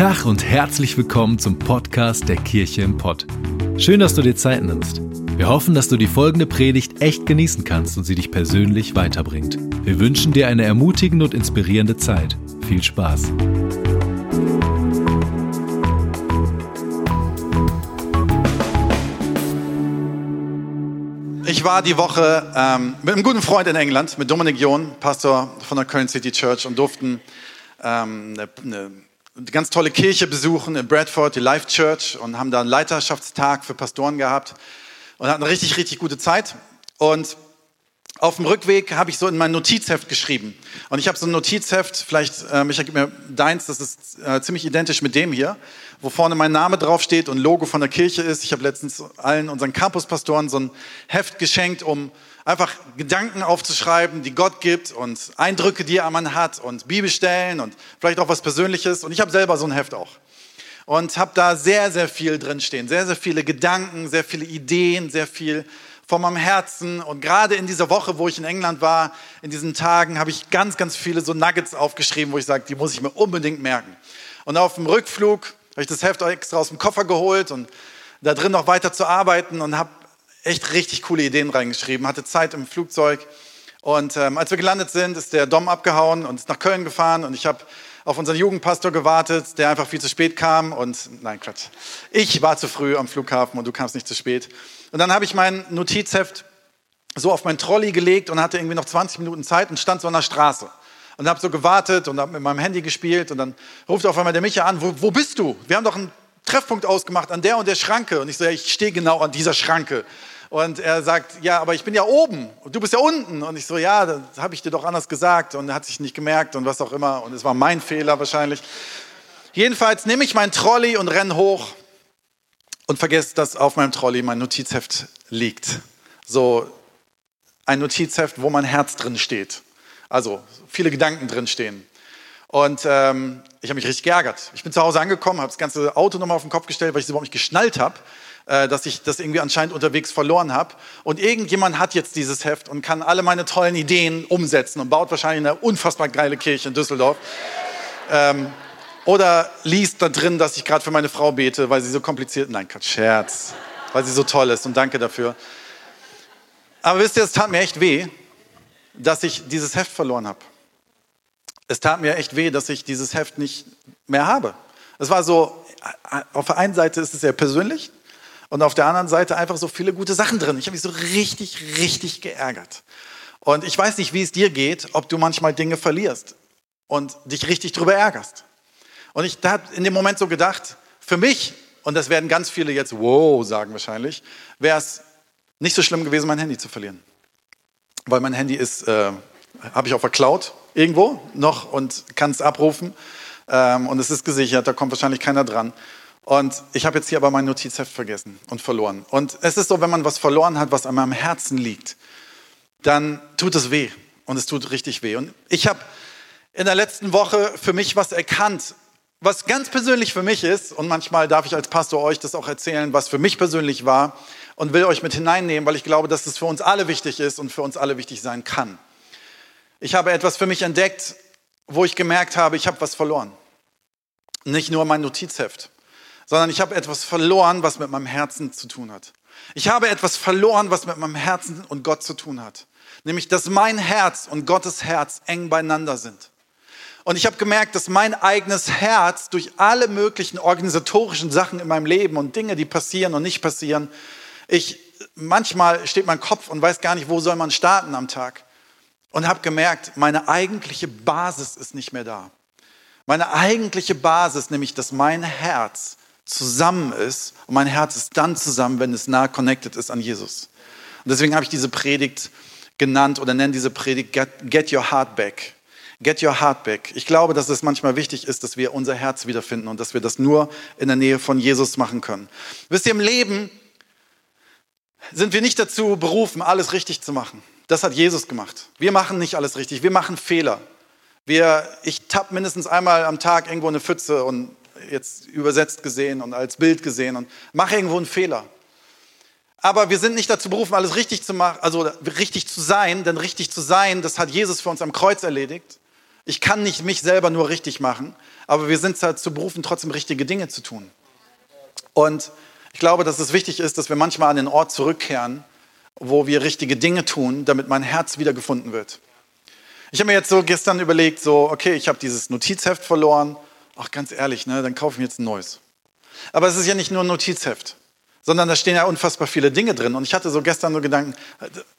Tag und herzlich willkommen zum Podcast der Kirche im Pott. Schön, dass du dir Zeit nimmst. Wir hoffen, dass du die folgende Predigt echt genießen kannst und sie dich persönlich weiterbringt. Wir wünschen dir eine ermutigende und inspirierende Zeit. Viel Spaß. Ich war die Woche ähm, mit einem guten Freund in England, mit Dominik John, Pastor von der Köln City Church, und durften ähm, eine, eine ganz tolle Kirche besuchen in Bradford, die Life Church, und haben da einen Leiterschaftstag für Pastoren gehabt und hatten eine richtig, richtig gute Zeit. Und auf dem Rückweg habe ich so in mein Notizheft geschrieben. Und ich habe so ein Notizheft, vielleicht, äh, Micha, gib mir deins, das ist äh, ziemlich identisch mit dem hier, wo vorne mein Name draufsteht und Logo von der Kirche ist. Ich habe letztens allen unseren Campuspastoren so ein Heft geschenkt, um einfach Gedanken aufzuschreiben, die Gott gibt und Eindrücke, die man hat und Bibelstellen und vielleicht auch was Persönliches. Und ich habe selber so ein Heft auch. Und habe da sehr, sehr viel drinstehen. Sehr, sehr viele Gedanken, sehr viele Ideen, sehr viel von meinem Herzen. Und gerade in dieser Woche, wo ich in England war, in diesen Tagen, habe ich ganz, ganz viele so Nuggets aufgeschrieben, wo ich sage, die muss ich mir unbedingt merken. Und auf dem Rückflug habe ich das Heft extra aus dem Koffer geholt und da drin noch weiter zu arbeiten und habe echt richtig coole Ideen reingeschrieben, hatte Zeit im Flugzeug. Und ähm, als wir gelandet sind, ist der Dom abgehauen und ist nach Köln gefahren und ich habe auf unseren Jugendpastor gewartet, der einfach viel zu spät kam und nein, Quatsch. Ich war zu früh am Flughafen und du kamst nicht zu spät. Und dann habe ich mein Notizheft so auf mein Trolley gelegt und hatte irgendwie noch 20 Minuten Zeit und stand so an der Straße und habe so gewartet und habe mit meinem Handy gespielt und dann ruft auf einmal der Micha an, wo, wo bist du? Wir haben doch einen Treffpunkt ausgemacht an der und der Schranke und ich so, ja, ich stehe genau an dieser Schranke. Und er sagt, ja, aber ich bin ja oben und du bist ja unten. Und ich so, ja, das habe ich dir doch anders gesagt und er hat sich nicht gemerkt und was auch immer. Und es war mein Fehler wahrscheinlich. Jedenfalls nehme ich meinen Trolley und renne hoch und vergesse, dass auf meinem Trolley mein Notizheft liegt. So ein Notizheft, wo mein Herz drin steht. Also viele Gedanken drin stehen. Und ähm, ich habe mich richtig geärgert. Ich bin zu Hause angekommen, habe das ganze Auto nochmal auf den Kopf gestellt, weil ich es überhaupt nicht geschnallt habe dass ich das irgendwie anscheinend unterwegs verloren habe. Und irgendjemand hat jetzt dieses Heft und kann alle meine tollen Ideen umsetzen und baut wahrscheinlich eine unfassbar geile Kirche in Düsseldorf. Ähm, oder liest da drin, dass ich gerade für meine Frau bete, weil sie so kompliziert, nein, kein Scherz, weil sie so toll ist und danke dafür. Aber wisst ihr, es tat mir echt weh, dass ich dieses Heft verloren habe. Es tat mir echt weh, dass ich dieses Heft nicht mehr habe. Es war so, auf der einen Seite ist es sehr persönlich, und auf der anderen Seite einfach so viele gute Sachen drin. Ich habe mich so richtig, richtig geärgert. Und ich weiß nicht, wie es dir geht, ob du manchmal Dinge verlierst und dich richtig drüber ärgerst. Und ich habe in dem Moment so gedacht, für mich, und das werden ganz viele jetzt wow sagen wahrscheinlich, wäre es nicht so schlimm gewesen, mein Handy zu verlieren. Weil mein Handy ist, äh, habe ich auf der Cloud irgendwo noch und kann es abrufen. Ähm, und es ist gesichert, da kommt wahrscheinlich keiner dran. Und ich habe jetzt hier aber mein Notizheft vergessen und verloren. Und es ist so, wenn man was verloren hat, was an meinem Herzen liegt, dann tut es weh. Und es tut richtig weh. Und ich habe in der letzten Woche für mich was erkannt, was ganz persönlich für mich ist. Und manchmal darf ich als Pastor euch das auch erzählen, was für mich persönlich war. Und will euch mit hineinnehmen, weil ich glaube, dass es für uns alle wichtig ist und für uns alle wichtig sein kann. Ich habe etwas für mich entdeckt, wo ich gemerkt habe, ich habe was verloren. Nicht nur mein Notizheft sondern ich habe etwas verloren, was mit meinem Herzen zu tun hat. Ich habe etwas verloren, was mit meinem Herzen und Gott zu tun hat. Nämlich, dass mein Herz und Gottes Herz eng beieinander sind. Und ich habe gemerkt, dass mein eigenes Herz durch alle möglichen organisatorischen Sachen in meinem Leben und Dinge, die passieren und nicht passieren, ich manchmal steht mein Kopf und weiß gar nicht, wo soll man starten am Tag. Und habe gemerkt, meine eigentliche Basis ist nicht mehr da. Meine eigentliche Basis, nämlich dass mein Herz zusammen ist und mein Herz ist dann zusammen, wenn es nah connected ist an Jesus. Und deswegen habe ich diese Predigt genannt oder nenne diese Predigt Get, Get Your Heart Back. Get Your Heart Back. Ich glaube, dass es manchmal wichtig ist, dass wir unser Herz wiederfinden und dass wir das nur in der Nähe von Jesus machen können. Wisst ihr, im Leben sind wir nicht dazu berufen, alles richtig zu machen. Das hat Jesus gemacht. Wir machen nicht alles richtig, wir machen Fehler. Wir, ich tapp mindestens einmal am Tag irgendwo eine Pfütze und jetzt übersetzt gesehen und als Bild gesehen und mache irgendwo einen Fehler. Aber wir sind nicht dazu berufen, alles richtig zu machen, also richtig zu sein, denn richtig zu sein, das hat Jesus für uns am Kreuz erledigt. Ich kann nicht mich selber nur richtig machen, aber wir sind dazu berufen, trotzdem richtige Dinge zu tun. Und ich glaube, dass es wichtig ist, dass wir manchmal an den Ort zurückkehren, wo wir richtige Dinge tun, damit mein Herz wiedergefunden wird. Ich habe mir jetzt so gestern überlegt, so, okay, ich habe dieses Notizheft verloren. Ach, ganz ehrlich, ne, dann kaufe ich mir jetzt ein neues. Aber es ist ja nicht nur ein Notizheft, sondern da stehen ja unfassbar viele Dinge drin. Und ich hatte so gestern so Gedanken,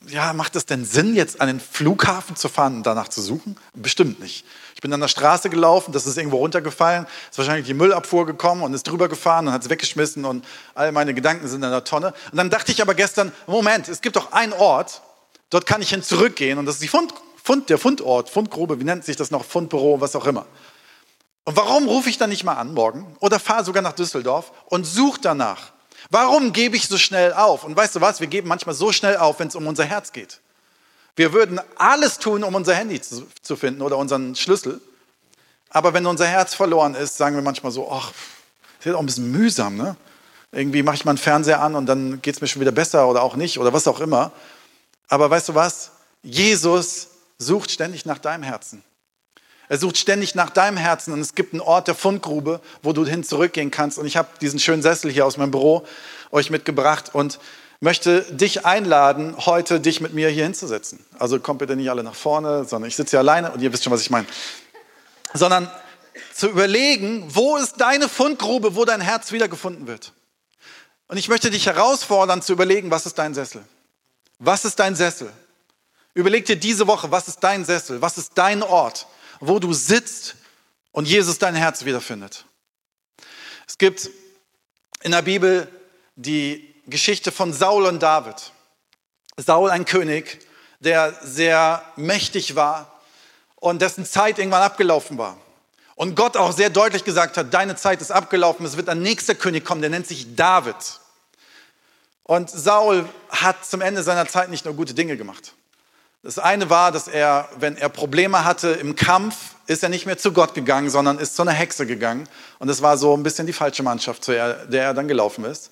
ja, macht es denn Sinn, jetzt an den Flughafen zu fahren und danach zu suchen? Bestimmt nicht. Ich bin an der Straße gelaufen, das ist irgendwo runtergefallen, ist wahrscheinlich die Müllabfuhr gekommen und ist drüber gefahren und hat es weggeschmissen und all meine Gedanken sind in der Tonne. Und dann dachte ich aber gestern, Moment, es gibt doch einen Ort, dort kann ich hin zurückgehen und das ist die Fund, Fund, der Fundort, Fundgrube, wie nennt sich das noch, Fundbüro, was auch immer. Und warum rufe ich dann nicht mal an morgen oder fahre sogar nach Düsseldorf und suche danach? Warum gebe ich so schnell auf? Und weißt du was, wir geben manchmal so schnell auf, wenn es um unser Herz geht. Wir würden alles tun, um unser Handy zu, zu, finden oder unseren Schlüssel. Aber wenn unser Herz verloren ist, sagen wir manchmal so, ach, ist auch ein bisschen mühsam, ne? Irgendwie mache ich mal einen Fernseher an und dann geht es mir schon wieder besser oder auch nicht oder was auch immer. Aber weißt du was? Jesus sucht ständig nach deinem Herzen. Er sucht ständig nach deinem Herzen und es gibt einen Ort der Fundgrube, wo du hin zurückgehen kannst. Und ich habe diesen schönen Sessel hier aus meinem Büro euch mitgebracht und möchte dich einladen, heute dich mit mir hier hinzusetzen. Also kommt bitte nicht alle nach vorne, sondern ich sitze hier alleine und ihr wisst schon, was ich meine. Sondern zu überlegen, wo ist deine Fundgrube, wo dein Herz wiedergefunden wird. Und ich möchte dich herausfordern zu überlegen, was ist dein Sessel? Was ist dein Sessel? Überleg dir diese Woche, was ist dein Sessel? Was ist dein Ort? Wo du sitzt und Jesus dein Herz wiederfindet. Es gibt in der Bibel die Geschichte von Saul und David. Saul, ein König, der sehr mächtig war und dessen Zeit irgendwann abgelaufen war. Und Gott auch sehr deutlich gesagt hat, deine Zeit ist abgelaufen, es wird ein nächster König kommen, der nennt sich David. Und Saul hat zum Ende seiner Zeit nicht nur gute Dinge gemacht. Das eine war, dass er, wenn er Probleme hatte im Kampf, ist er nicht mehr zu Gott gegangen, sondern ist zu einer Hexe gegangen. Und das war so ein bisschen die falsche Mannschaft, zu der, er dann gelaufen ist.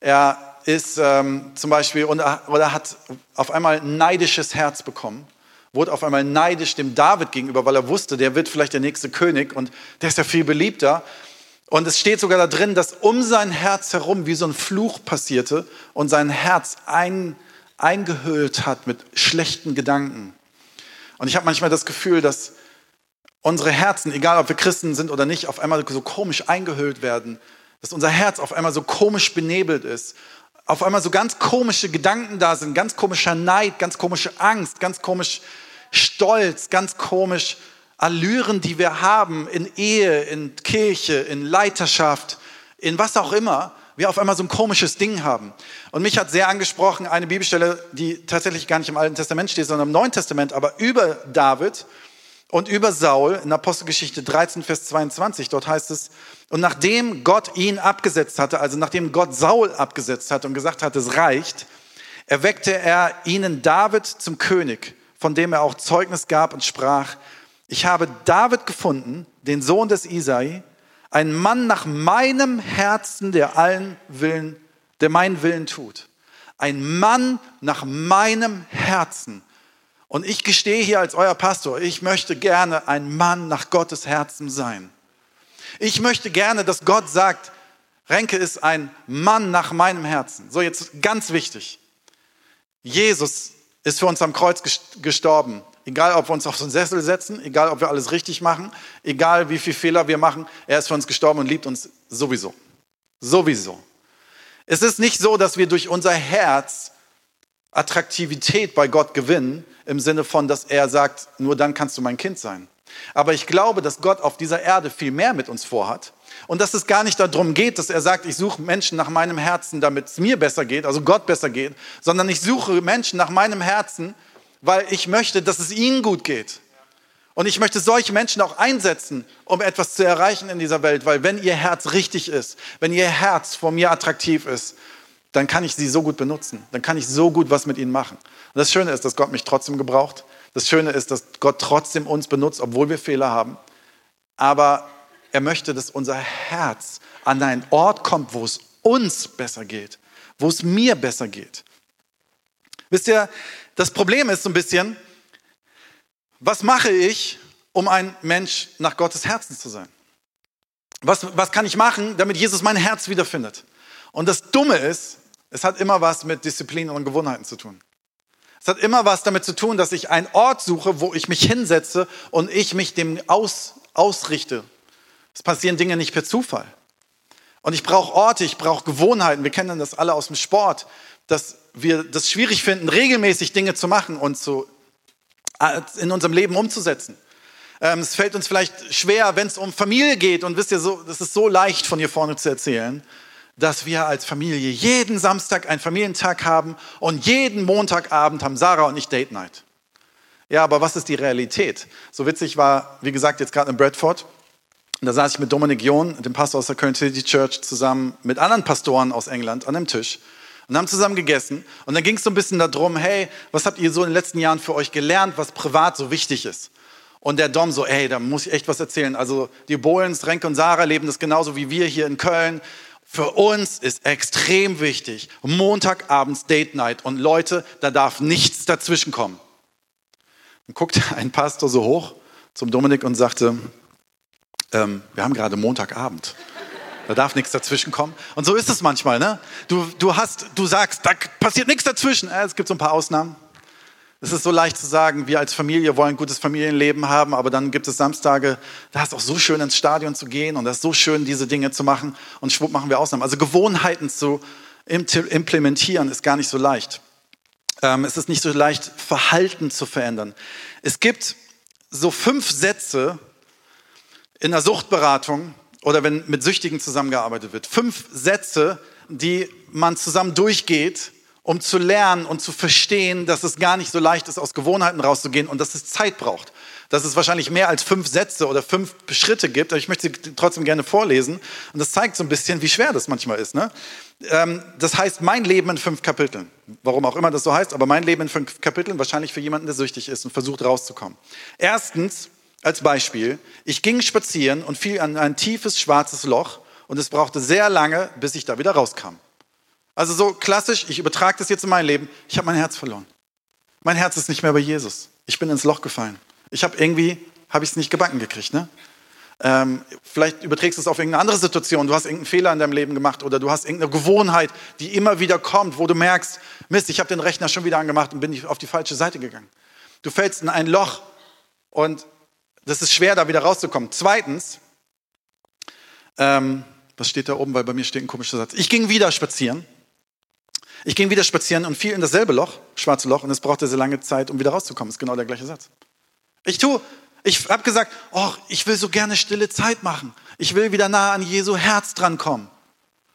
Er ist ähm, zum Beispiel, oder hat auf einmal ein neidisches Herz bekommen, wurde auf einmal neidisch dem David gegenüber, weil er wusste, der wird vielleicht der nächste König und der ist ja viel beliebter. Und es steht sogar da drin, dass um sein Herz herum wie so ein Fluch passierte und sein Herz ein eingehüllt hat mit schlechten Gedanken. Und ich habe manchmal das Gefühl, dass unsere Herzen, egal ob wir Christen sind oder nicht, auf einmal so komisch eingehüllt werden, dass unser Herz auf einmal so komisch benebelt ist, auf einmal so ganz komische Gedanken da sind, ganz komischer Neid, ganz komische Angst, ganz komisch Stolz, ganz komisch Allüren, die wir haben in Ehe, in Kirche, in Leiterschaft, in was auch immer, wir auf einmal so ein komisches Ding haben. Und mich hat sehr angesprochen eine Bibelstelle, die tatsächlich gar nicht im Alten Testament steht, sondern im Neuen Testament, aber über David und über Saul in Apostelgeschichte 13, Vers 22. Dort heißt es, und nachdem Gott ihn abgesetzt hatte, also nachdem Gott Saul abgesetzt hatte und gesagt hat, es reicht, erweckte er ihnen David zum König, von dem er auch Zeugnis gab und sprach, ich habe David gefunden, den Sohn des Isai, ein Mann nach meinem Herzen, der allen Willen, der meinen Willen tut. Ein Mann nach meinem Herzen. Und ich gestehe hier als euer Pastor, ich möchte gerne ein Mann nach Gottes Herzen sein. Ich möchte gerne, dass Gott sagt, Renke ist ein Mann nach meinem Herzen. So, jetzt ganz wichtig. Jesus ist für uns am Kreuz gestorben. Egal, ob wir uns auf so einen Sessel setzen, egal, ob wir alles richtig machen, egal, wie viele Fehler wir machen, er ist für uns gestorben und liebt uns sowieso. Sowieso. Es ist nicht so, dass wir durch unser Herz Attraktivität bei Gott gewinnen, im Sinne von, dass er sagt, nur dann kannst du mein Kind sein. Aber ich glaube, dass Gott auf dieser Erde viel mehr mit uns vorhat und dass es gar nicht darum geht, dass er sagt, ich suche Menschen nach meinem Herzen, damit es mir besser geht, also Gott besser geht, sondern ich suche Menschen nach meinem Herzen, weil ich möchte, dass es ihnen gut geht. Und ich möchte solche Menschen auch einsetzen, um etwas zu erreichen in dieser Welt, weil wenn ihr Herz richtig ist, wenn ihr Herz vor mir attraktiv ist, dann kann ich sie so gut benutzen, dann kann ich so gut was mit ihnen machen. Und das Schöne ist, dass Gott mich trotzdem gebraucht. Das Schöne ist, dass Gott trotzdem uns benutzt, obwohl wir Fehler haben. Aber er möchte, dass unser Herz an einen Ort kommt, wo es uns besser geht, wo es mir besser geht. Wisst ihr, das Problem ist so ein bisschen, was mache ich, um ein Mensch nach Gottes Herzen zu sein? Was, was kann ich machen, damit Jesus mein Herz wiederfindet? Und das Dumme ist, es hat immer was mit Disziplin und Gewohnheiten zu tun. Es hat immer was damit zu tun, dass ich einen Ort suche, wo ich mich hinsetze und ich mich dem aus, ausrichte. Es passieren Dinge nicht per Zufall. Und ich brauche Orte, ich brauche Gewohnheiten. Wir kennen das alle aus dem Sport, dass wir das schwierig finden, regelmäßig Dinge zu machen und zu, äh, in unserem Leben umzusetzen. Ähm, es fällt uns vielleicht schwer, wenn es um Familie geht. Und wisst ihr, so, das ist so leicht von hier vorne zu erzählen dass wir als Familie jeden Samstag einen Familientag haben und jeden Montagabend haben Sarah und ich Date Night. Ja, aber was ist die Realität? So witzig war, wie gesagt, jetzt gerade in Bradford. Da saß ich mit Dominik John, dem Pastor aus der Köln City Church, zusammen mit anderen Pastoren aus England an einem Tisch und haben zusammen gegessen. Und dann ging es so ein bisschen darum, hey, was habt ihr so in den letzten Jahren für euch gelernt, was privat so wichtig ist? Und der Dom so, ey, da muss ich echt was erzählen. Also die Bohlens, Renke und Sarah leben das genauso wie wir hier in Köln. Für uns ist extrem wichtig, Montagabends Date Night und Leute, da darf nichts dazwischen kommen. Dann guckte ein Pastor so hoch zum Dominik und sagte, ähm, wir haben gerade Montagabend. Da darf nichts dazwischen kommen. Und so ist es manchmal, ne? Du, du hast, du sagst, da passiert nichts dazwischen. Äh, es gibt so ein paar Ausnahmen. Es ist so leicht zu sagen, wir als Familie wollen ein gutes Familienleben haben, aber dann gibt es Samstage, da ist auch so schön ins Stadion zu gehen und das ist so schön, diese Dinge zu machen und schwupp machen wir Ausnahmen. Also Gewohnheiten zu implementieren ist gar nicht so leicht. Ähm, es ist nicht so leicht, Verhalten zu verändern. Es gibt so fünf Sätze in der Suchtberatung oder wenn mit Süchtigen zusammengearbeitet wird. Fünf Sätze, die man zusammen durchgeht, um zu lernen und zu verstehen, dass es gar nicht so leicht ist, aus Gewohnheiten rauszugehen und dass es Zeit braucht. Dass es wahrscheinlich mehr als fünf Sätze oder fünf Schritte gibt, aber ich möchte sie trotzdem gerne vorlesen. Und das zeigt so ein bisschen, wie schwer das manchmal ist. Ne? Ähm, das heißt, mein Leben in fünf Kapiteln. Warum auch immer das so heißt, aber mein Leben in fünf Kapiteln, wahrscheinlich für jemanden, der süchtig ist und versucht rauszukommen. Erstens, als Beispiel, ich ging spazieren und fiel an ein tiefes schwarzes Loch und es brauchte sehr lange, bis ich da wieder rauskam. Also so klassisch, ich übertrage das jetzt in mein Leben, ich habe mein Herz verloren. Mein Herz ist nicht mehr bei Jesus. Ich bin ins Loch gefallen. Ich habe irgendwie, habe ich es nicht gebacken gekriegt. Ne? Ähm, vielleicht überträgst du es auf irgendeine andere Situation. Du hast irgendeinen Fehler in deinem Leben gemacht oder du hast irgendeine Gewohnheit, die immer wieder kommt, wo du merkst, Mist, ich habe den Rechner schon wieder angemacht und bin auf die falsche Seite gegangen. Du fällst in ein Loch und das ist schwer, da wieder rauszukommen. Zweitens, ähm, was steht da oben, weil bei mir steht ein komischer Satz. Ich ging wieder spazieren ich ging wieder spazieren und fiel in dasselbe Loch, schwarze Loch, und es brauchte sehr lange Zeit, um wieder rauszukommen. Ist genau der gleiche Satz. Ich tue, ich habe gesagt, oh, ich will so gerne stille Zeit machen. Ich will wieder nah an Jesu Herz drankommen.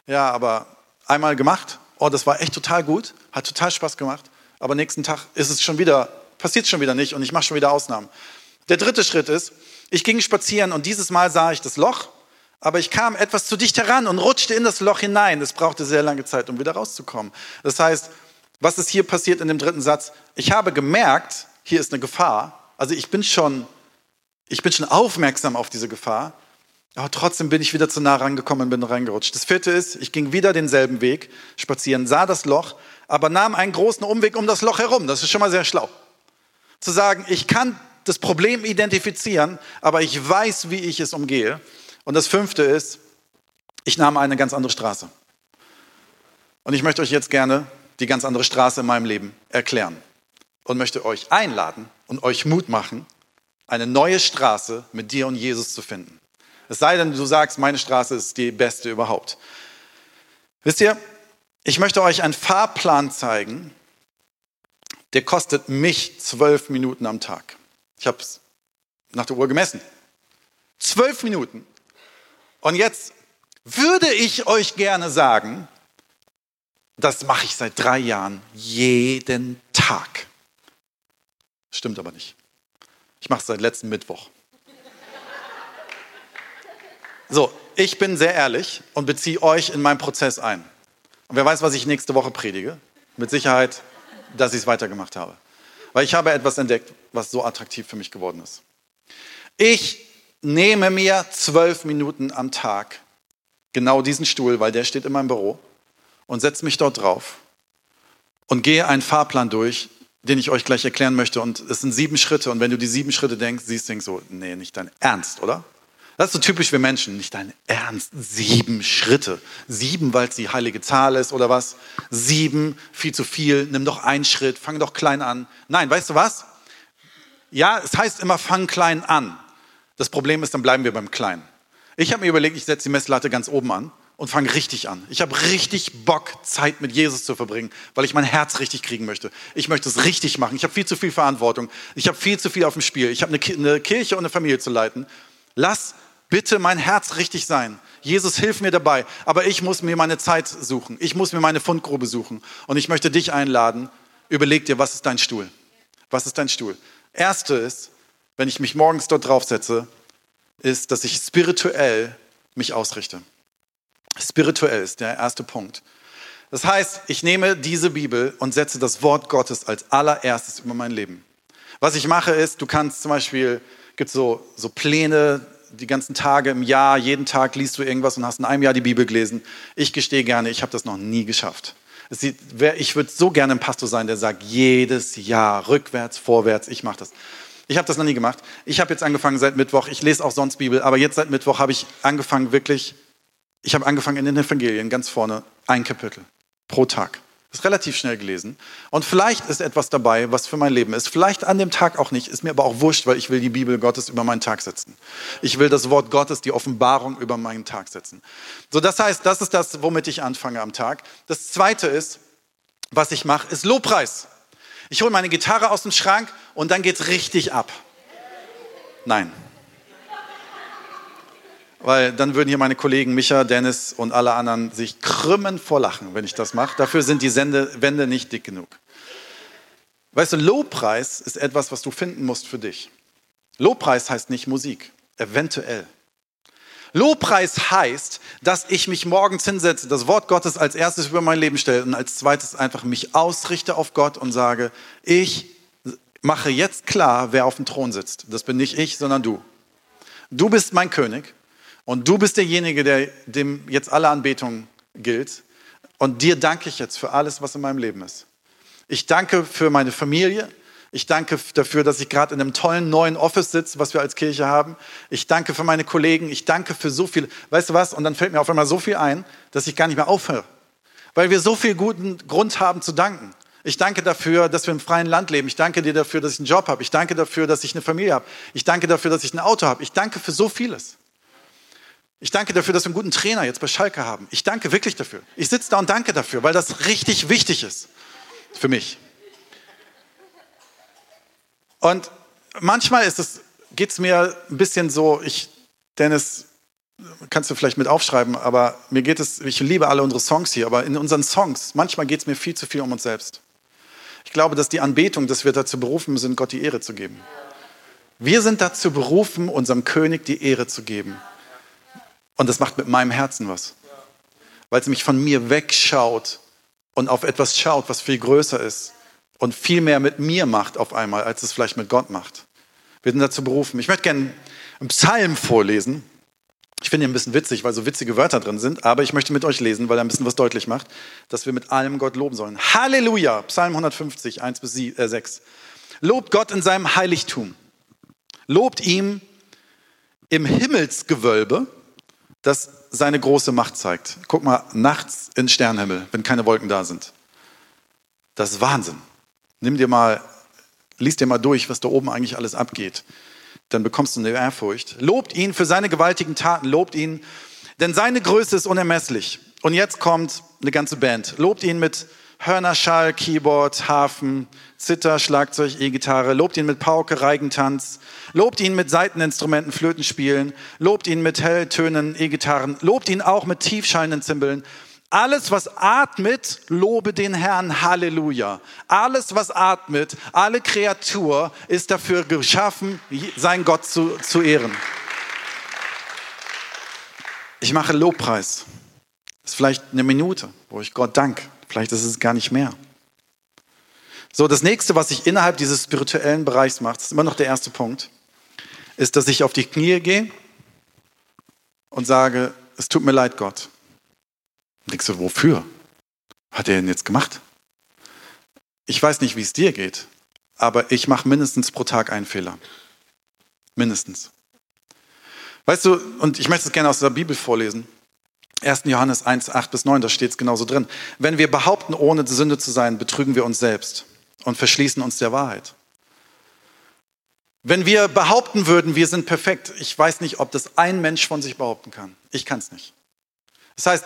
Ja, aber einmal gemacht, oh, das war echt total gut, hat total Spaß gemacht, aber nächsten Tag ist es schon wieder, passiert schon wieder nicht und ich mache schon wieder Ausnahmen. Der dritte Schritt ist, ich ging spazieren und dieses Mal sah ich das Loch aber ich kam etwas zu dicht heran und rutschte in das Loch hinein. Es brauchte sehr lange Zeit, um wieder rauszukommen. Das heißt, was ist hier passiert in dem dritten Satz? Ich habe gemerkt, hier ist eine Gefahr. Also ich bin schon, ich bin schon aufmerksam auf diese Gefahr. Aber trotzdem bin ich wieder zu nah rangekommen und bin reingerutscht. Das vierte ist, ich ging wieder denselben Weg spazieren, sah das Loch, aber nahm einen großen Umweg um das Loch herum. Das ist schon mal sehr schlau. Zu sagen, ich kann das Problem identifizieren, aber ich weiß, wie ich es umgehe. Und das fünfte ist, ich nahm eine ganz andere Straße. Und ich möchte euch jetzt gerne die ganz andere Straße in meinem Leben erklären und möchte euch einladen und euch Mut machen, eine neue Straße mit dir und Jesus zu finden. Es sei denn, du sagst, meine Straße ist die beste überhaupt. Wisst ihr, ich möchte euch einen Fahrplan zeigen, der kostet mich zwölf Minuten am Tag. Ich habe es nach der Uhr gemessen. Zwölf Minuten. Und jetzt würde ich euch gerne sagen, das mache ich seit drei Jahren jeden Tag. Stimmt aber nicht. Ich mache es seit letzten Mittwoch. So, ich bin sehr ehrlich und beziehe euch in meinen Prozess ein. Und wer weiß, was ich nächste Woche predige? Mit Sicherheit, dass ich es weitergemacht habe. Weil ich habe etwas entdeckt, was so attraktiv für mich geworden ist. Ich nehme mir zwölf Minuten am Tag genau diesen Stuhl, weil der steht in meinem Büro, und setze mich dort drauf und gehe einen Fahrplan durch, den ich euch gleich erklären möchte. Und es sind sieben Schritte. Und wenn du die sieben Schritte denkst, siehst du denkst so, nee, nicht dein Ernst, oder? Das ist so typisch für Menschen. Nicht dein Ernst. Sieben Schritte. Sieben, weil es die heilige Zahl ist oder was? Sieben, viel zu viel. Nimm doch einen Schritt. Fang doch klein an. Nein, weißt du was? Ja, es heißt immer, fang klein an. Das Problem ist, dann bleiben wir beim Kleinen. Ich habe mir überlegt, ich setze die Messlatte ganz oben an und fange richtig an. Ich habe richtig Bock, Zeit mit Jesus zu verbringen, weil ich mein Herz richtig kriegen möchte. Ich möchte es richtig machen. Ich habe viel zu viel Verantwortung. Ich habe viel zu viel auf dem Spiel. Ich habe eine Kirche und eine Familie zu leiten. Lass bitte mein Herz richtig sein. Jesus, hilf mir dabei. Aber ich muss mir meine Zeit suchen. Ich muss mir meine Fundgrube suchen. Und ich möchte dich einladen. Überleg dir, was ist dein Stuhl? Was ist dein Stuhl? Erste ist, wenn ich mich morgens dort draufsetze, ist, dass ich spirituell mich ausrichte. Spirituell ist der erste Punkt. Das heißt, ich nehme diese Bibel und setze das Wort Gottes als allererstes über mein Leben. Was ich mache ist, du kannst zum Beispiel, gibt so, so Pläne, die ganzen Tage im Jahr, jeden Tag liest du irgendwas und hast in einem Jahr die Bibel gelesen. Ich gestehe gerne, ich habe das noch nie geschafft. Ich würde so gerne ein Pastor sein, der sagt, jedes Jahr, rückwärts, vorwärts, ich mache das. Ich habe das noch nie gemacht. Ich habe jetzt angefangen seit Mittwoch, ich lese auch sonst Bibel, aber jetzt seit Mittwoch habe ich angefangen wirklich ich habe angefangen in den Evangelien ganz vorne, ein Kapitel pro Tag. Das ist relativ schnell gelesen. Und vielleicht ist etwas dabei, was für mein Leben ist. Vielleicht an dem Tag auch nicht. Ist mir aber auch wurscht, weil ich will die Bibel Gottes über meinen Tag setzen. Ich will das Wort Gottes, die Offenbarung über meinen Tag setzen. So, das heißt, das ist das, womit ich anfange am Tag. Das zweite ist, was ich mache, ist Lobpreis. Ich hole meine Gitarre aus dem Schrank und dann geht es richtig ab. Nein, weil dann würden hier meine Kollegen Micha, Dennis und alle anderen sich krümmen vor Lachen, wenn ich das mache. Dafür sind die Sende, Wände nicht dick genug. Weißt du, Lobpreis ist etwas, was du finden musst für dich. Lobpreis heißt nicht Musik, eventuell. Lobpreis heißt, dass ich mich morgens hinsetze, das Wort Gottes als erstes über mein Leben stelle und als zweites einfach mich ausrichte auf Gott und sage, ich mache jetzt klar, wer auf dem Thron sitzt. Das bin nicht ich, sondern du. Du bist mein König und du bist derjenige, der, dem jetzt alle Anbetung gilt. Und dir danke ich jetzt für alles, was in meinem Leben ist. Ich danke für meine Familie. Ich danke dafür, dass ich gerade in einem tollen neuen Office sitze, was wir als Kirche haben. Ich danke für meine Kollegen. Ich danke für so viel. Weißt du was? Und dann fällt mir auf einmal so viel ein, dass ich gar nicht mehr aufhöre. Weil wir so viel guten Grund haben zu danken. Ich danke dafür, dass wir im freien Land leben. Ich danke dir dafür, dass ich einen Job habe. Ich danke dafür, dass ich eine Familie habe. Ich danke dafür, dass ich ein Auto habe. Ich danke für so vieles. Ich danke dafür, dass wir einen guten Trainer jetzt bei Schalke haben. Ich danke wirklich dafür. Ich sitze da und danke dafür, weil das richtig wichtig ist für mich. Und manchmal ist es, geht es mir ein bisschen so, ich, Dennis, kannst du vielleicht mit aufschreiben, aber mir geht es, ich liebe alle unsere Songs hier, aber in unseren Songs, manchmal geht es mir viel zu viel um uns selbst. Ich glaube, dass die Anbetung, dass wir dazu berufen sind, Gott die Ehre zu geben. Wir sind dazu berufen, unserem König die Ehre zu geben. Und das macht mit meinem Herzen was. Weil es mich von mir wegschaut und auf etwas schaut, was viel größer ist und viel mehr mit mir macht auf einmal, als es vielleicht mit Gott macht. Wir sind dazu berufen. Ich möchte gerne einen Psalm vorlesen. Ich finde ihn ein bisschen witzig, weil so witzige Wörter drin sind, aber ich möchte mit euch lesen, weil er ein bisschen was deutlich macht, dass wir mit allem Gott loben sollen. Halleluja! Psalm 150, 1 bis 6. Äh, Lobt Gott in seinem Heiligtum. Lobt ihm im Himmelsgewölbe das seine große Macht zeigt. Guck mal, nachts in Sternenhimmel, wenn keine Wolken da sind. Das ist Wahnsinn. Nimm dir mal, lies dir mal durch, was da oben eigentlich alles abgeht. Dann bekommst du eine Ehrfurcht. Lobt ihn für seine gewaltigen Taten, lobt ihn, denn seine Größe ist unermesslich. Und jetzt kommt eine ganze Band. Lobt ihn mit Hörnerschall, Keyboard, Hafen, Zither, Schlagzeug, E-Gitarre, lobt ihn mit Pauke, Reigentanz, lobt ihn mit Seiteninstrumenten, Flötenspielen, lobt ihn mit Helltönen, E-Gitarren, lobt ihn auch mit tiefschallenden Zimbeln. Alles, was atmet, lobe den Herrn. Halleluja. Alles, was atmet, alle Kreatur ist dafür geschaffen, sein Gott zu, zu ehren. Ich mache Lobpreis. Das ist vielleicht eine Minute, wo ich Gott danke. Vielleicht ist es gar nicht mehr. So, das nächste, was ich innerhalb dieses spirituellen Bereichs mache, ist immer noch der erste Punkt, ist, dass ich auf die Knie gehe und sage, es tut mir leid, Gott. Und denkst du, wofür? Hat er denn jetzt gemacht? Ich weiß nicht, wie es dir geht, aber ich mache mindestens pro Tag einen Fehler. Mindestens. Weißt du, und ich möchte es gerne aus der Bibel vorlesen. 1. Johannes 1, 8 bis 9, da steht es genauso drin. Wenn wir behaupten, ohne Sünde zu sein, betrügen wir uns selbst und verschließen uns der Wahrheit. Wenn wir behaupten würden, wir sind perfekt, ich weiß nicht, ob das ein Mensch von sich behaupten kann. Ich kann es nicht. Das heißt,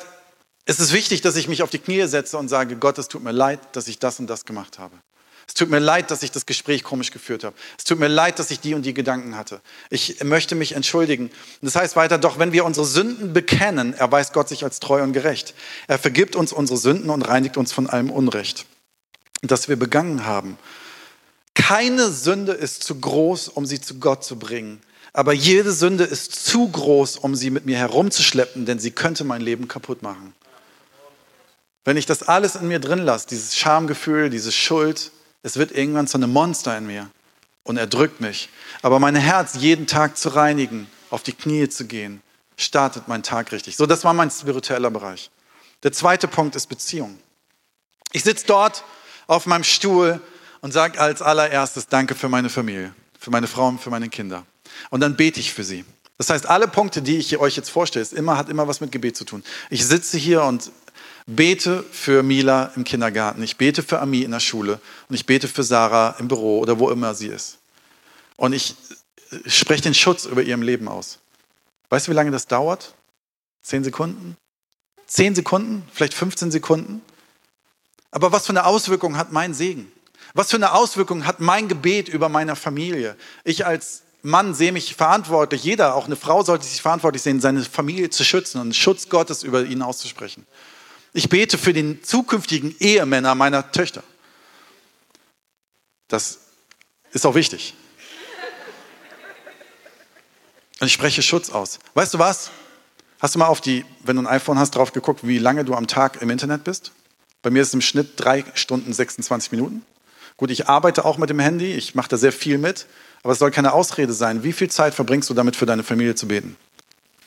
es ist wichtig, dass ich mich auf die Knie setze und sage, Gott, es tut mir leid, dass ich das und das gemacht habe. Es tut mir leid, dass ich das Gespräch komisch geführt habe. Es tut mir leid, dass ich die und die Gedanken hatte. Ich möchte mich entschuldigen. Das heißt weiter, doch wenn wir unsere Sünden bekennen, erweist Gott sich als treu und gerecht. Er vergibt uns unsere Sünden und reinigt uns von allem Unrecht, das wir begangen haben. Keine Sünde ist zu groß, um sie zu Gott zu bringen. Aber jede Sünde ist zu groß, um sie mit mir herumzuschleppen, denn sie könnte mein Leben kaputt machen. Wenn ich das alles in mir drin lasse, dieses Schamgefühl, diese Schuld, es wird irgendwann zu einem Monster in mir und er drückt mich. Aber mein Herz jeden Tag zu reinigen, auf die Knie zu gehen, startet mein Tag richtig. So, das war mein spiritueller Bereich. Der zweite Punkt ist Beziehung. Ich sitze dort auf meinem Stuhl und sage als allererstes Danke für meine Familie, für meine Frau und für meine Kinder. Und dann bete ich für sie. Das heißt, alle Punkte, die ich euch jetzt vorstelle, ist immer, hat immer was mit Gebet zu tun. Ich sitze hier und bete für Mila im Kindergarten, ich bete für Ami in der Schule und ich bete für Sarah im Büro oder wo immer sie ist. Und ich spreche den Schutz über ihrem Leben aus. Weißt du, wie lange das dauert? Zehn Sekunden? Zehn Sekunden? Vielleicht 15 Sekunden? Aber was für eine Auswirkung hat mein Segen? Was für eine Auswirkung hat mein Gebet über meine Familie? Ich als Mann sehe mich verantwortlich, jeder, auch eine Frau sollte sich verantwortlich sehen, seine Familie zu schützen und Schutz Gottes über ihn auszusprechen. Ich bete für den zukünftigen Ehemänner meiner Töchter. Das ist auch wichtig. Und ich spreche Schutz aus. Weißt du was? Hast du mal auf die, wenn du ein iPhone hast, drauf geguckt, wie lange du am Tag im Internet bist? Bei mir ist es im Schnitt drei Stunden 26 Minuten. Gut, ich arbeite auch mit dem Handy, ich mache da sehr viel mit, aber es soll keine Ausrede sein. Wie viel Zeit verbringst du damit, für deine Familie zu beten?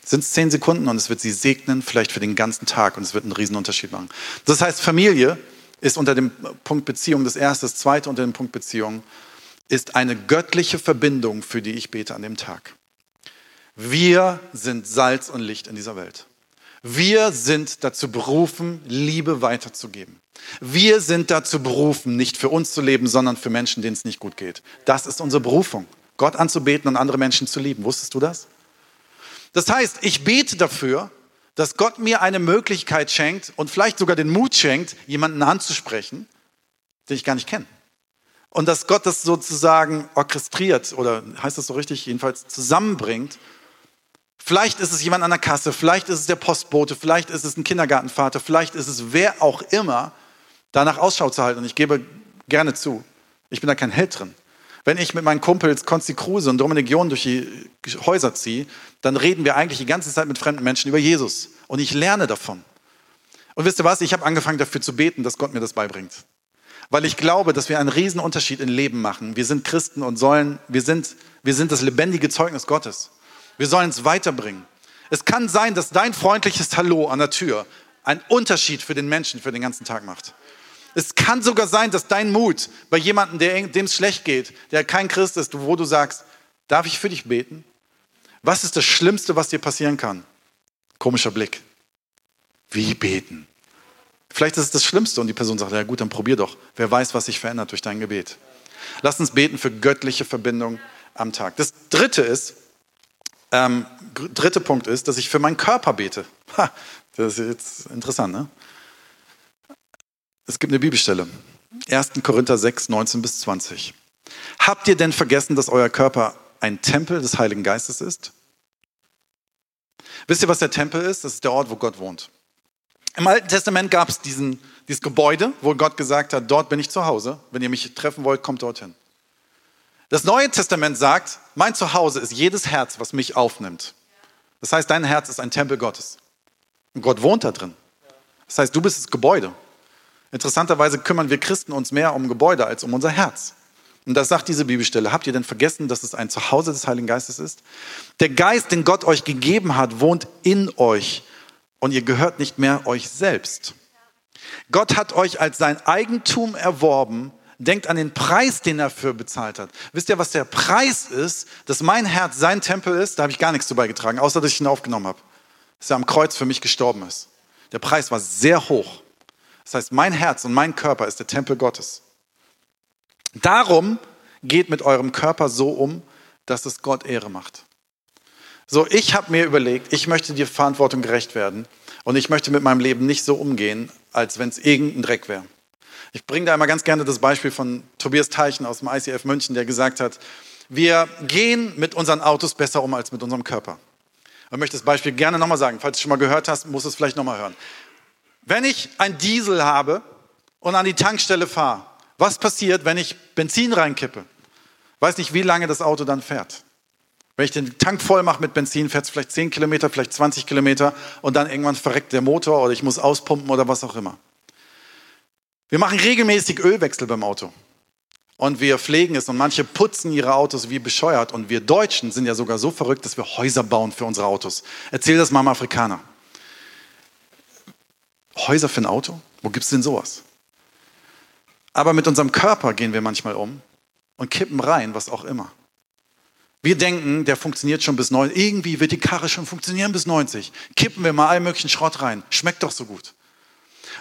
Sind es zehn Sekunden und es wird sie segnen, vielleicht für den ganzen Tag und es wird einen Riesenunterschied machen. Das heißt, Familie ist unter dem Punkt Beziehung das erste, das zweite unter dem Punkt Beziehung ist eine göttliche Verbindung, für die ich bete an dem Tag. Wir sind Salz und Licht in dieser Welt. Wir sind dazu berufen, Liebe weiterzugeben. Wir sind dazu berufen, nicht für uns zu leben, sondern für Menschen, denen es nicht gut geht. Das ist unsere Berufung, Gott anzubeten und andere Menschen zu lieben. Wusstest du das? Das heißt, ich bete dafür, dass Gott mir eine Möglichkeit schenkt und vielleicht sogar den Mut schenkt, jemanden anzusprechen, den ich gar nicht kenne. Und dass Gott das sozusagen orchestriert oder heißt das so richtig, jedenfalls zusammenbringt. Vielleicht ist es jemand an der Kasse, vielleicht ist es der Postbote, vielleicht ist es ein Kindergartenvater, vielleicht ist es wer auch immer, danach Ausschau zu halten. Und ich gebe gerne zu, ich bin da kein Held drin. Wenn ich mit meinen Kumpels Konsti Kruse und Dominik John durch die Häuser ziehe, dann reden wir eigentlich die ganze Zeit mit fremden Menschen über Jesus. Und ich lerne davon. Und wisst ihr was? Ich habe angefangen dafür zu beten, dass Gott mir das beibringt. Weil ich glaube, dass wir einen riesen Unterschied im Leben machen. Wir sind Christen und sollen, wir sind, wir sind das lebendige Zeugnis Gottes. Wir sollen es weiterbringen. Es kann sein, dass dein freundliches Hallo an der Tür einen Unterschied für den Menschen für den ganzen Tag macht. Es kann sogar sein, dass dein Mut bei jemandem, dem es schlecht geht, der kein Christ ist, wo du sagst, darf ich für dich beten? Was ist das Schlimmste, was dir passieren kann? Komischer Blick. Wie beten? Vielleicht ist es das Schlimmste und die Person sagt, ja gut, dann probier doch. Wer weiß, was sich verändert durch dein Gebet. Lass uns beten für göttliche Verbindung am Tag. Das dritte ist, ähm, dritte Punkt ist, dass ich für meinen Körper bete. Ha, das ist jetzt interessant, ne? Es gibt eine Bibelstelle. 1. Korinther 6, 19 bis 20. Habt ihr denn vergessen, dass euer Körper ein Tempel des Heiligen Geistes ist? Wisst ihr, was der Tempel ist? Das ist der Ort, wo Gott wohnt. Im Alten Testament gab es dieses Gebäude, wo Gott gesagt hat, dort bin ich zu Hause. Wenn ihr mich treffen wollt, kommt dorthin. Das Neue Testament sagt, mein Zuhause ist jedes Herz, was mich aufnimmt. Das heißt, dein Herz ist ein Tempel Gottes. Und Gott wohnt da drin. Das heißt, du bist das Gebäude. Interessanterweise kümmern wir Christen uns mehr um Gebäude als um unser Herz. Und das sagt diese Bibelstelle. Habt ihr denn vergessen, dass es ein Zuhause des Heiligen Geistes ist? Der Geist, den Gott euch gegeben hat, wohnt in euch und ihr gehört nicht mehr euch selbst. Gott hat euch als sein Eigentum erworben. denkt an den Preis, den er dafür bezahlt hat. Wisst ihr, was der Preis ist, dass mein Herz sein Tempel ist? Da habe ich gar nichts zu beigetragen, außer dass ich ihn aufgenommen habe. Dass er am Kreuz für mich gestorben ist. Der Preis war sehr hoch. Das heißt, mein Herz und mein Körper ist der Tempel Gottes. Darum geht mit eurem Körper so um, dass es Gott Ehre macht. So, ich habe mir überlegt, ich möchte dir Verantwortung gerecht werden und ich möchte mit meinem Leben nicht so umgehen, als wenn es irgendein Dreck wäre. Ich bringe da immer ganz gerne das Beispiel von Tobias Teichen aus dem ICF München, der gesagt hat, wir gehen mit unseren Autos besser um als mit unserem Körper. Ich möchte das Beispiel gerne nochmal sagen. Falls du es schon mal gehört hast, musst du es vielleicht nochmal hören. Wenn ich ein Diesel habe und an die Tankstelle fahre, was passiert, wenn ich Benzin reinkippe? Weiß nicht, wie lange das Auto dann fährt. Wenn ich den Tank voll mache mit Benzin, fährt es vielleicht 10 Kilometer, vielleicht 20 Kilometer und dann irgendwann verreckt der Motor oder ich muss auspumpen oder was auch immer. Wir machen regelmäßig Ölwechsel beim Auto und wir pflegen es und manche putzen ihre Autos wie bescheuert und wir Deutschen sind ja sogar so verrückt, dass wir Häuser bauen für unsere Autos. Erzähl das mal einem Afrikaner. Häuser für ein Auto? Wo gibt es denn sowas? Aber mit unserem Körper gehen wir manchmal um und kippen rein, was auch immer. Wir denken, der funktioniert schon bis 90. Irgendwie wird die Karre schon funktionieren bis 90. Kippen wir mal all möglichen Schrott rein. Schmeckt doch so gut.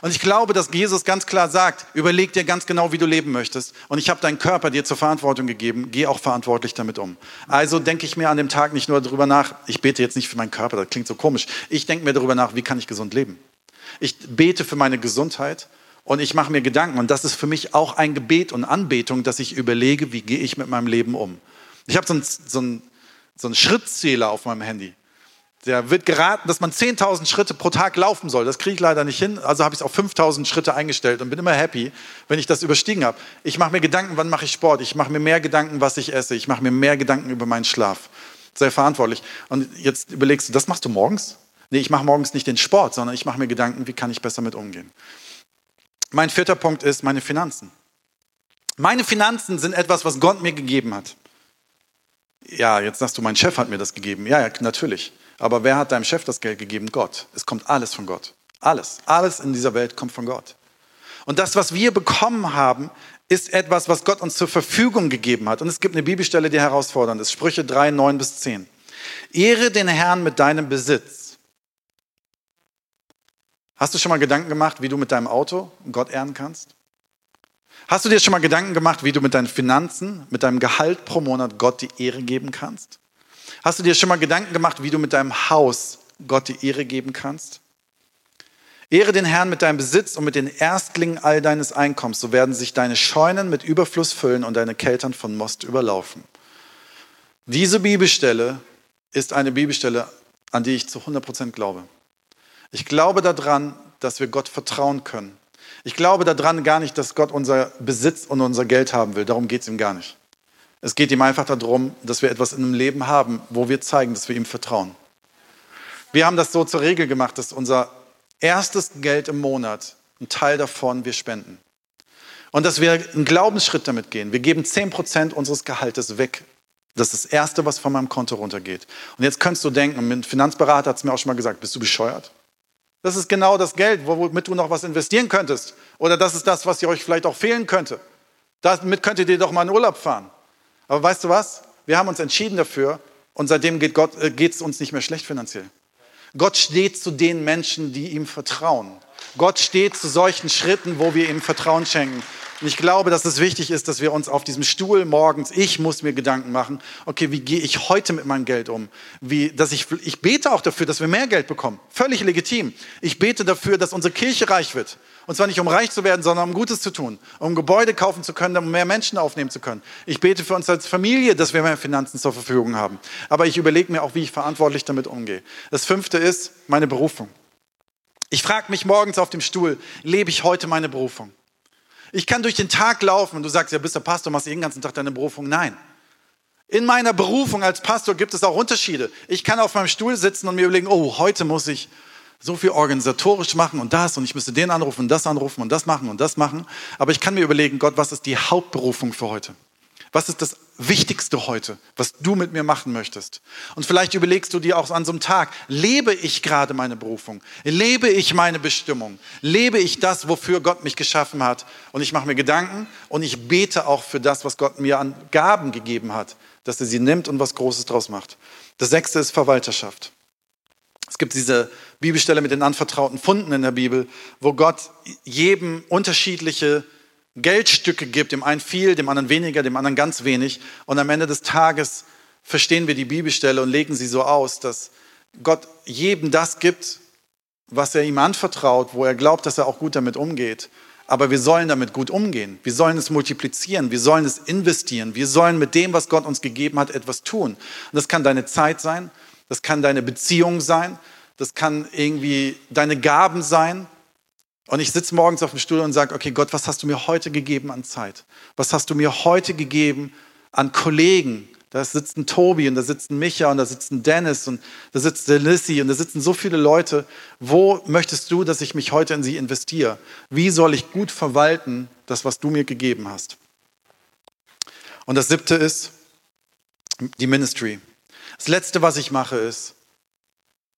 Und ich glaube, dass Jesus ganz klar sagt, überleg dir ganz genau, wie du leben möchtest. Und ich habe deinen Körper dir zur Verantwortung gegeben, geh auch verantwortlich damit um. Also denke ich mir an dem Tag nicht nur darüber nach, ich bete jetzt nicht für meinen Körper, das klingt so komisch. Ich denke mir darüber nach, wie kann ich gesund leben. Ich bete für meine Gesundheit und ich mache mir Gedanken. Und das ist für mich auch ein Gebet und Anbetung, dass ich überlege, wie gehe ich mit meinem Leben um. Ich habe so einen so so ein Schrittzähler auf meinem Handy. Der wird geraten, dass man 10.000 Schritte pro Tag laufen soll. Das kriege ich leider nicht hin. Also habe ich es auf 5.000 Schritte eingestellt und bin immer happy, wenn ich das überstiegen habe. Ich mache mir Gedanken, wann mache ich Sport. Ich mache mir mehr Gedanken, was ich esse. Ich mache mir mehr Gedanken über meinen Schlaf. Sei verantwortlich. Und jetzt überlegst du, das machst du morgens? Nee, ich mache morgens nicht den Sport, sondern ich mache mir Gedanken, wie kann ich besser mit umgehen. Mein vierter Punkt ist meine Finanzen. Meine Finanzen sind etwas, was Gott mir gegeben hat. Ja, jetzt sagst du, mein Chef hat mir das gegeben. Ja, ja, natürlich. Aber wer hat deinem Chef das Geld gegeben? Gott. Es kommt alles von Gott. Alles. Alles in dieser Welt kommt von Gott. Und das, was wir bekommen haben, ist etwas, was Gott uns zur Verfügung gegeben hat. Und es gibt eine Bibelstelle, die herausfordernd ist. Sprüche 3, 9 bis 10. Ehre den Herrn mit deinem Besitz. Hast du schon mal Gedanken gemacht, wie du mit deinem Auto Gott ehren kannst? Hast du dir schon mal Gedanken gemacht, wie du mit deinen Finanzen, mit deinem Gehalt pro Monat Gott die Ehre geben kannst? Hast du dir schon mal Gedanken gemacht, wie du mit deinem Haus Gott die Ehre geben kannst? Ehre den Herrn mit deinem Besitz und mit den Erstlingen all deines Einkommens, so werden sich deine Scheunen mit Überfluss füllen und deine Keltern von Most überlaufen. Diese Bibelstelle ist eine Bibelstelle, an die ich zu 100% glaube. Ich glaube daran, dass wir Gott vertrauen können. Ich glaube daran gar nicht, dass Gott unser Besitz und unser Geld haben will. Darum geht es ihm gar nicht. Es geht ihm einfach darum, dass wir etwas in einem Leben haben, wo wir zeigen, dass wir ihm vertrauen. Wir haben das so zur Regel gemacht, dass unser erstes Geld im Monat, ein Teil davon wir spenden. Und dass wir einen Glaubensschritt damit gehen. Wir geben 10% unseres Gehaltes weg. Das ist das Erste, was von meinem Konto runtergeht. Und jetzt könntest du denken, ein Finanzberater hat es mir auch schon mal gesagt, bist du bescheuert? Das ist genau das Geld, womit du noch was investieren könntest. Oder das ist das, was euch vielleicht auch fehlen könnte. Damit könntet ihr doch mal in Urlaub fahren. Aber weißt du was? Wir haben uns entschieden dafür und seitdem geht äh, es uns nicht mehr schlecht finanziell. Gott steht zu den Menschen, die ihm vertrauen. Gott steht zu solchen Schritten, wo wir ihm Vertrauen schenken. Und ich glaube, dass es wichtig ist, dass wir uns auf diesem Stuhl morgens, ich muss mir Gedanken machen, okay, wie gehe ich heute mit meinem Geld um? Wie, dass ich, ich bete auch dafür, dass wir mehr Geld bekommen. Völlig legitim. Ich bete dafür, dass unsere Kirche reich wird. Und zwar nicht um reich zu werden, sondern um Gutes zu tun. Um Gebäude kaufen zu können, um mehr Menschen aufnehmen zu können. Ich bete für uns als Familie, dass wir mehr Finanzen zur Verfügung haben. Aber ich überlege mir auch, wie ich verantwortlich damit umgehe. Das fünfte ist meine Berufung. Ich frage mich morgens auf dem Stuhl, lebe ich heute meine Berufung? Ich kann durch den Tag laufen und du sagst, ja, bist der Pastor, machst den ganzen Tag deine Berufung. Nein. In meiner Berufung als Pastor gibt es auch Unterschiede. Ich kann auf meinem Stuhl sitzen und mir überlegen, oh, heute muss ich so viel organisatorisch machen und das und ich müsste den anrufen und das anrufen und das machen und das machen. Aber ich kann mir überlegen, Gott, was ist die Hauptberufung für heute? Was ist das Wichtigste heute, was du mit mir machen möchtest? Und vielleicht überlegst du dir auch an so einem Tag, lebe ich gerade meine Berufung? Lebe ich meine Bestimmung? Lebe ich das, wofür Gott mich geschaffen hat? Und ich mache mir Gedanken und ich bete auch für das, was Gott mir an Gaben gegeben hat, dass er sie nimmt und was Großes draus macht. Das sechste ist Verwalterschaft. Es gibt diese Bibelstelle mit den anvertrauten Funden in der Bibel, wo Gott jedem unterschiedliche Geldstücke gibt, dem einen viel, dem anderen weniger, dem anderen ganz wenig. Und am Ende des Tages verstehen wir die Bibelstelle und legen sie so aus, dass Gott jedem das gibt, was er ihm anvertraut, wo er glaubt, dass er auch gut damit umgeht. Aber wir sollen damit gut umgehen. Wir sollen es multiplizieren. Wir sollen es investieren. Wir sollen mit dem, was Gott uns gegeben hat, etwas tun. Und das kann deine Zeit sein. Das kann deine Beziehung sein. Das kann irgendwie deine Gaben sein. Und ich sitze morgens auf dem Stuhl und sage, okay, Gott, was hast du mir heute gegeben an Zeit? Was hast du mir heute gegeben an Kollegen? Da sitzt ein Tobi und da sitzt ein Micha und da sitzt ein Dennis und da sitzt der Lissy und da sitzen so viele Leute. Wo möchtest du, dass ich mich heute in sie investiere? Wie soll ich gut verwalten, das, was du mir gegeben hast? Und das siebte ist die Ministry. Das letzte, was ich mache, ist,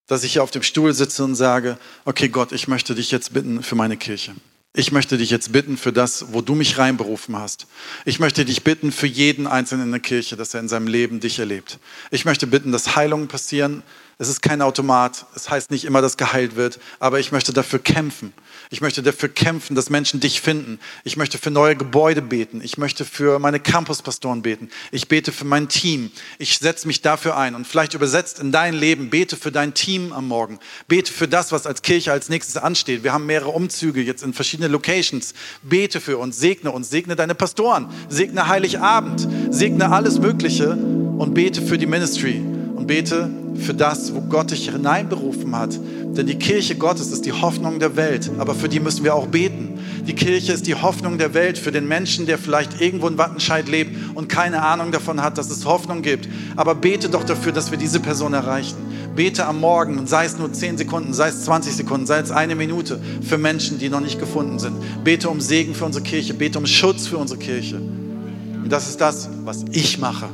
dass ich hier auf dem Stuhl sitze und sage, okay Gott, ich möchte dich jetzt bitten für meine Kirche. Ich möchte dich jetzt bitten für das, wo du mich reinberufen hast. Ich möchte dich bitten für jeden Einzelnen in der Kirche, dass er in seinem Leben dich erlebt. Ich möchte bitten, dass Heilungen passieren, es ist kein Automat. Es heißt nicht immer, dass geheilt wird, aber ich möchte dafür kämpfen. Ich möchte dafür kämpfen, dass Menschen dich finden. Ich möchte für neue Gebäude beten. Ich möchte für meine Campuspastoren beten. Ich bete für mein Team. Ich setze mich dafür ein. Und vielleicht übersetzt in dein Leben, bete für dein Team am Morgen. Bete für das, was als Kirche als nächstes ansteht. Wir haben mehrere Umzüge jetzt in verschiedene Locations. Bete für uns, segne uns, segne deine Pastoren, segne Heiligabend, segne alles Mögliche und bete für die Ministry und bete für das, wo Gott dich hineinberufen hat. Denn die Kirche Gottes ist die Hoffnung der Welt, aber für die müssen wir auch beten. Die Kirche ist die Hoffnung der Welt für den Menschen, der vielleicht irgendwo in Wattenscheid lebt und keine Ahnung davon hat, dass es Hoffnung gibt. Aber bete doch dafür, dass wir diese Person erreichen. Bete am Morgen, sei es nur 10 Sekunden, sei es 20 Sekunden, sei es eine Minute, für Menschen, die noch nicht gefunden sind. Bete um Segen für unsere Kirche, bete um Schutz für unsere Kirche. Und das ist das, was ich mache.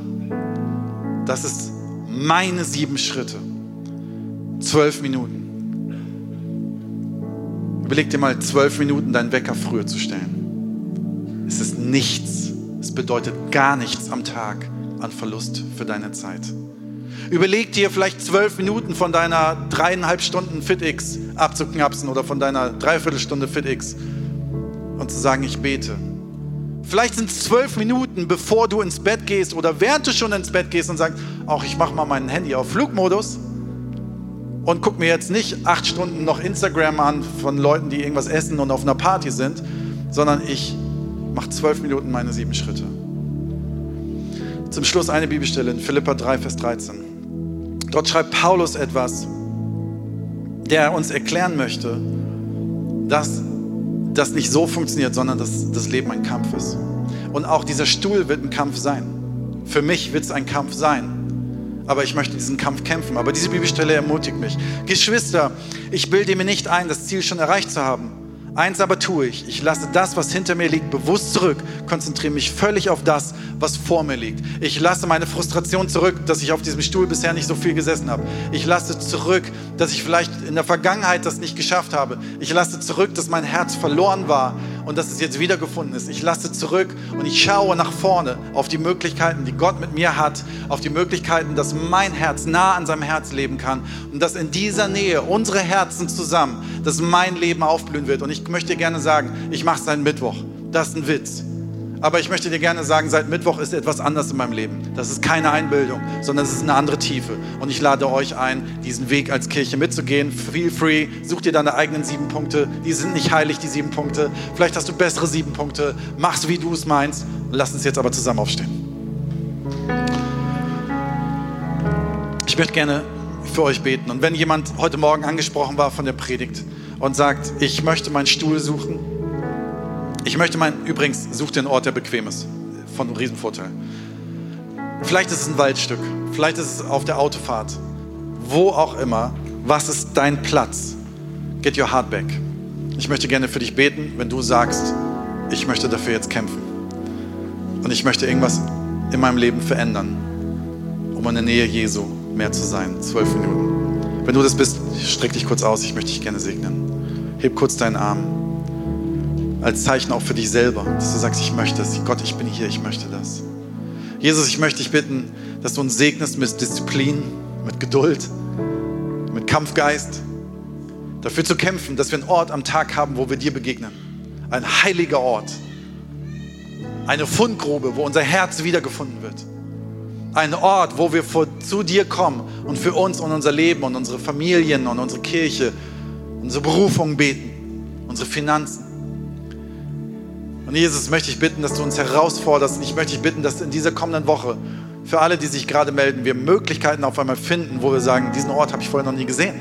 Das ist meine sieben Schritte. Zwölf Minuten. Überleg dir mal, zwölf Minuten deinen Wecker früher zu stellen. Es ist nichts. Es bedeutet gar nichts am Tag an Verlust für deine Zeit. Überleg dir vielleicht zwölf Minuten von deiner dreieinhalb Stunden FitX abzuknapsen oder von deiner Dreiviertelstunde FitX und zu sagen, ich bete. Vielleicht sind es zwölf Minuten, bevor du ins Bett gehst oder während du schon ins Bett gehst und sagst, auch ich mache mal mein Handy auf Flugmodus und guck mir jetzt nicht acht Stunden noch Instagram an von Leuten, die irgendwas essen und auf einer Party sind, sondern ich mache zwölf Minuten meine sieben Schritte. Zum Schluss eine Bibelstelle in Philippa 3, Vers 13. Dort schreibt Paulus etwas, der uns erklären möchte, dass das nicht so funktioniert, sondern dass das Leben ein Kampf ist. Und auch dieser Stuhl wird ein Kampf sein. Für mich wird es ein Kampf sein. Aber ich möchte diesen Kampf kämpfen. Aber diese Bibelstelle ermutigt mich. Geschwister, ich bilde mir nicht ein, das Ziel schon erreicht zu haben. Eins aber tue ich, ich lasse das, was hinter mir liegt, bewusst zurück, konzentriere mich völlig auf das, was vor mir liegt. Ich lasse meine Frustration zurück, dass ich auf diesem Stuhl bisher nicht so viel gesessen habe. Ich lasse zurück, dass ich vielleicht in der Vergangenheit das nicht geschafft habe. Ich lasse zurück, dass mein Herz verloren war und dass es jetzt wiedergefunden ist. Ich lasse zurück und ich schaue nach vorne auf die Möglichkeiten, die Gott mit mir hat, auf die Möglichkeiten, dass mein Herz nah an seinem Herz leben kann und dass in dieser Nähe unsere Herzen zusammen, dass mein Leben aufblühen wird. Und ich möchte gerne sagen, ich mache es seit Mittwoch. Das ist ein Witz. Aber ich möchte dir gerne sagen, seit Mittwoch ist etwas anders in meinem Leben. Das ist keine Einbildung, sondern es ist eine andere Tiefe. Und ich lade euch ein, diesen Weg als Kirche mitzugehen. Feel free, such dir deine eigenen sieben Punkte. Die sind nicht heilig, die sieben Punkte. Vielleicht hast du bessere sieben Punkte. Mach's, wie du es meinst. Lass uns jetzt aber zusammen aufstehen. Ich möchte gerne für euch beten. Und wenn jemand heute Morgen angesprochen war von der Predigt und sagt, ich möchte meinen Stuhl suchen, ich möchte meinen, übrigens, such einen Ort, der bequem ist, von Riesenvorteil. Vielleicht ist es ein Waldstück, vielleicht ist es auf der Autofahrt, wo auch immer. Was ist dein Platz? Get your heart back. Ich möchte gerne für dich beten, wenn du sagst, ich möchte dafür jetzt kämpfen. Und ich möchte irgendwas in meinem Leben verändern, um in der Nähe Jesu mehr zu sein. Zwölf Minuten. Wenn du das bist, streck dich kurz aus, ich möchte dich gerne segnen. Heb kurz deinen Arm. Als Zeichen auch für dich selber, dass du sagst, ich möchte es. Gott, ich bin hier, ich möchte das. Jesus, ich möchte dich bitten, dass du uns segnest mit Disziplin, mit Geduld, mit Kampfgeist, dafür zu kämpfen, dass wir einen Ort am Tag haben, wo wir dir begegnen. Ein heiliger Ort. Eine Fundgrube, wo unser Herz wiedergefunden wird. Ein Ort, wo wir vor, zu dir kommen und für uns und unser Leben und unsere Familien und unsere Kirche, unsere Berufung beten, unsere Finanzen. Und Jesus möchte ich bitten, dass du uns herausforderst und ich möchte dich bitten, dass in dieser kommenden Woche für alle, die sich gerade melden, wir Möglichkeiten auf einmal finden, wo wir sagen, diesen Ort habe ich vorher noch nie gesehen.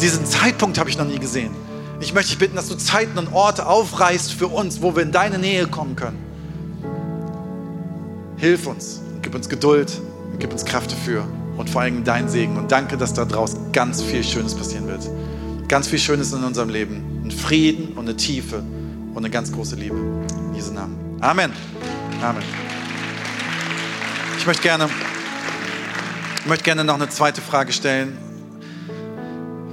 Diesen Zeitpunkt habe ich noch nie gesehen. Ich möchte dich bitten, dass du Zeiten und Orte aufreißt für uns, wo wir in deine Nähe kommen können. Hilf uns, gib uns Geduld, gib uns Kraft dafür und vor allem deinen Segen. Und danke, dass da draußen ganz viel Schönes passieren wird. Ganz viel Schönes in unserem Leben. Ein Frieden und eine Tiefe und eine ganz große Liebe. In Jesu Namen. Amen. Amen. Ich möchte gerne, ich möchte gerne noch eine zweite Frage stellen.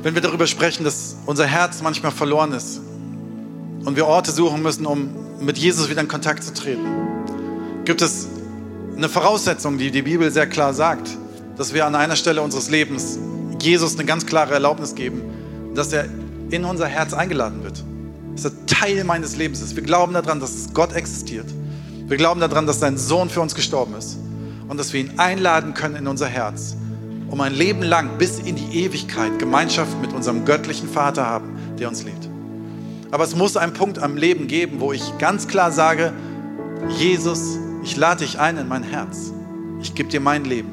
Wenn wir darüber sprechen, dass unser Herz manchmal verloren ist und wir Orte suchen müssen, um mit Jesus wieder in Kontakt zu treten, gibt es eine Voraussetzung, die die Bibel sehr klar sagt, dass wir an einer Stelle unseres Lebens Jesus eine ganz klare Erlaubnis geben, dass er in unser Herz eingeladen wird. Dass er Teil meines Lebens ist. Wir glauben daran, dass Gott existiert. Wir glauben daran, dass sein Sohn für uns gestorben ist und dass wir ihn einladen können in unser Herz, um ein Leben lang bis in die Ewigkeit Gemeinschaft mit unserem göttlichen Vater haben, der uns liebt. Aber es muss einen Punkt am Leben geben, wo ich ganz klar sage, Jesus, ich lade dich ein in mein Herz. Ich gebe dir mein Leben.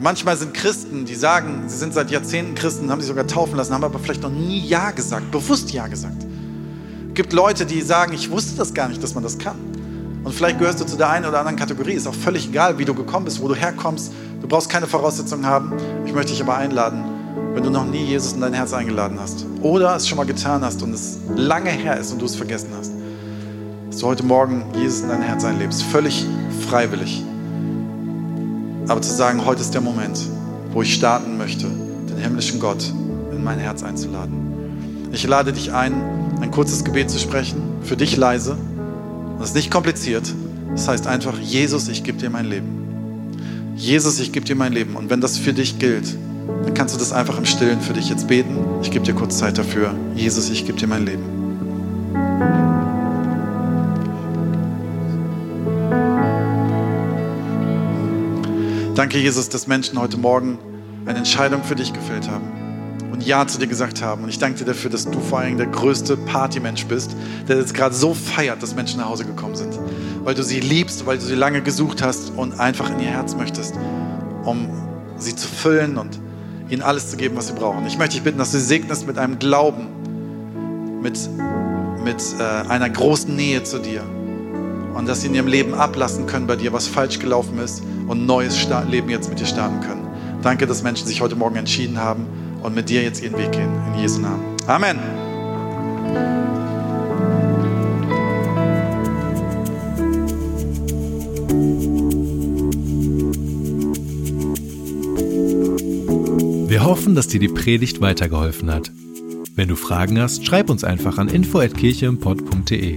Manchmal sind Christen, die sagen, sie sind seit Jahrzehnten Christen, haben sich sogar taufen lassen, haben aber vielleicht noch nie Ja gesagt, bewusst Ja gesagt. Es gibt Leute, die sagen, ich wusste das gar nicht, dass man das kann. Und vielleicht gehörst du zu der einen oder anderen Kategorie. Ist auch völlig egal, wie du gekommen bist, wo du herkommst. Du brauchst keine Voraussetzungen haben. Ich möchte dich aber einladen, wenn du noch nie Jesus in dein Herz eingeladen hast oder es schon mal getan hast und es lange her ist und du es vergessen hast, dass du heute Morgen Jesus in dein Herz einlebst. Völlig freiwillig. Aber zu sagen, heute ist der Moment, wo ich starten möchte, den himmlischen Gott in mein Herz einzuladen. Ich lade dich ein, ein kurzes Gebet zu sprechen, für dich leise. Das ist nicht kompliziert. Das heißt einfach, Jesus, ich gebe dir mein Leben. Jesus, ich gebe dir mein Leben. Und wenn das für dich gilt, dann kannst du das einfach im Stillen für dich jetzt beten. Ich gebe dir kurz Zeit dafür. Jesus, ich gebe dir mein Leben. Danke, Jesus, dass Menschen heute Morgen eine Entscheidung für dich gefällt haben und Ja zu dir gesagt haben. Und ich danke dir dafür, dass du vor allem der größte Partymensch bist, der jetzt gerade so feiert, dass Menschen nach Hause gekommen sind. Weil du sie liebst, weil du sie lange gesucht hast und einfach in ihr Herz möchtest, um sie zu füllen und ihnen alles zu geben, was sie brauchen. Ich möchte dich bitten, dass du sie segnest mit einem Glauben, mit, mit äh, einer großen Nähe zu dir und dass sie in ihrem Leben ablassen können bei dir, was falsch gelaufen ist und neues Leben jetzt mit dir starten können. Danke, dass Menschen sich heute Morgen entschieden haben, und mit dir jetzt ihren Weg gehen. In Jesu Namen. Amen. Wir hoffen, dass dir die Predigt weitergeholfen hat. Wenn du Fragen hast, schreib uns einfach an info@kircheimpott.de.